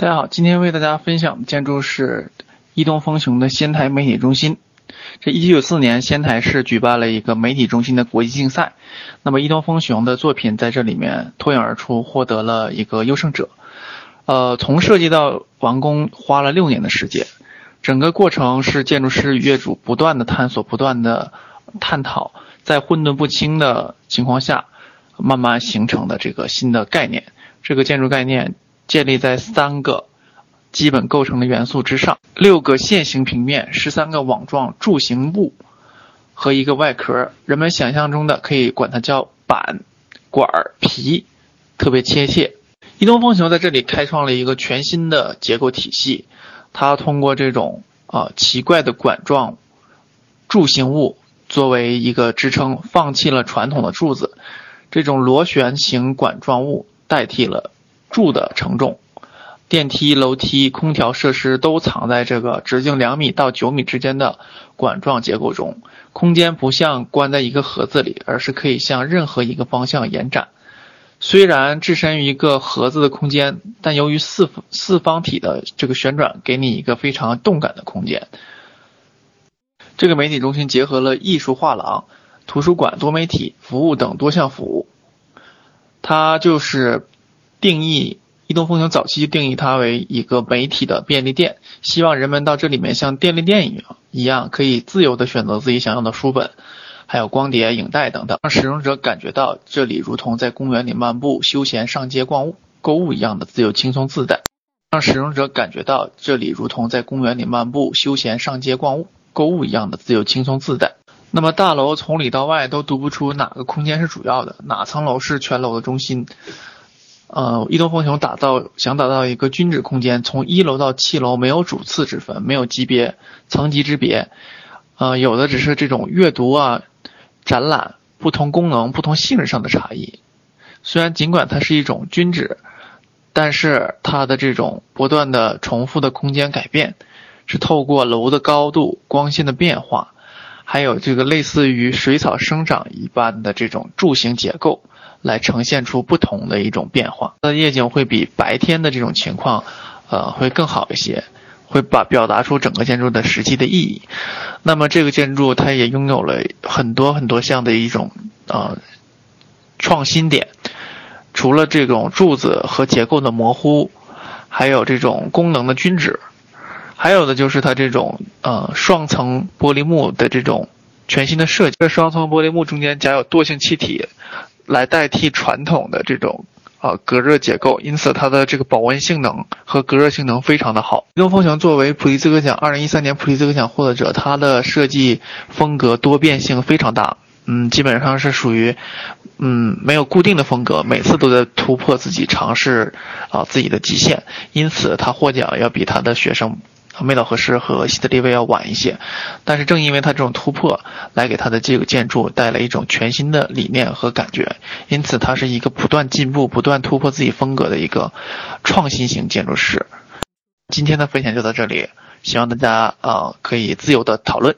大家好，今天为大家分享的建筑是伊东丰雄的仙台媒体中心。这一九九四年，仙台市举办了一个媒体中心的国际竞赛，那么伊东丰雄的作品在这里面脱颖而出，获得了一个优胜者。呃，从设计到完工花了六年的时间，整个过程是建筑师与业主不断的探索、不断的探讨，在混沌不清的情况下，慢慢形成的这个新的概念。这个建筑概念。建立在三个基本构成的元素之上：六个线形平面、十三个网状柱形物和一个外壳。人们想象中的可以管它叫板、管、皮，特别贴切。移动风球在这里开创了一个全新的结构体系，它通过这种啊奇怪的管状柱形物作为一个支撑，放弃了传统的柱子，这种螺旋形管状物代替了。柱的承重，电梯、楼梯、空调设施都藏在这个直径两米到九米之间的管状结构中。空间不像关在一个盒子里，而是可以向任何一个方向延展。虽然置身于一个盒子的空间，但由于四四方体的这个旋转，给你一个非常动感的空间。这个媒体中心结合了艺术画廊、图书馆、多媒体服务等多项服务，它就是。定义移动风行早期定义它为一个媒体的便利店，希望人们到这里面像便利店一样，一样可以自由的选择自己想要的书本，还有光碟、影带等等，让使用者感觉到这里如同在公园里漫步、休闲、上街逛物、购物一样的自由、轻松、自在。让使用者感觉到这里如同在公园里漫步、休闲、上街逛物、购物一样的自由、轻松、自在。那么大楼从里到外都读不出哪个空间是主要的，哪层楼是全楼的中心。呃，移动风雄打造想打造一个均质空间，从一楼到七楼没有主次之分，没有级别层级之别，呃，有的只是这种阅读啊、展览不同功能、不同性质上的差异。虽然尽管它是一种均质，但是它的这种不断的重复的空间改变，是透过楼的高度、光线的变化，还有这个类似于水草生长一般的这种柱形结构。来呈现出不同的一种变化，它的夜景会比白天的这种情况，呃，会更好一些，会把表达出整个建筑的实际的意义。那么这个建筑它也拥有了很多很多项的一种呃创新点，除了这种柱子和结构的模糊，还有这种功能的均质，还有的就是它这种呃双层玻璃幕的这种全新的设计。这双层玻璃幕中间夹有惰性气体。来代替传统的这种呃隔热结构，因此它的这个保温性能和隔热性能非常的好。移动风翔作为普利兹克奖二零一三年普利兹克奖获得者，它的设计风格多变性非常大，嗯，基本上是属于嗯没有固定的风格，每次都在突破自己，尝试啊自己的极限，因此他获奖要比他的学生。梅岛和士和西德利威要晚一些，但是正因为他这种突破，来给他的这个建筑带来一种全新的理念和感觉，因此它是一个不断进步、不断突破自己风格的一个创新型建筑师。今天的分享就到这里，希望大家啊可以自由的讨论。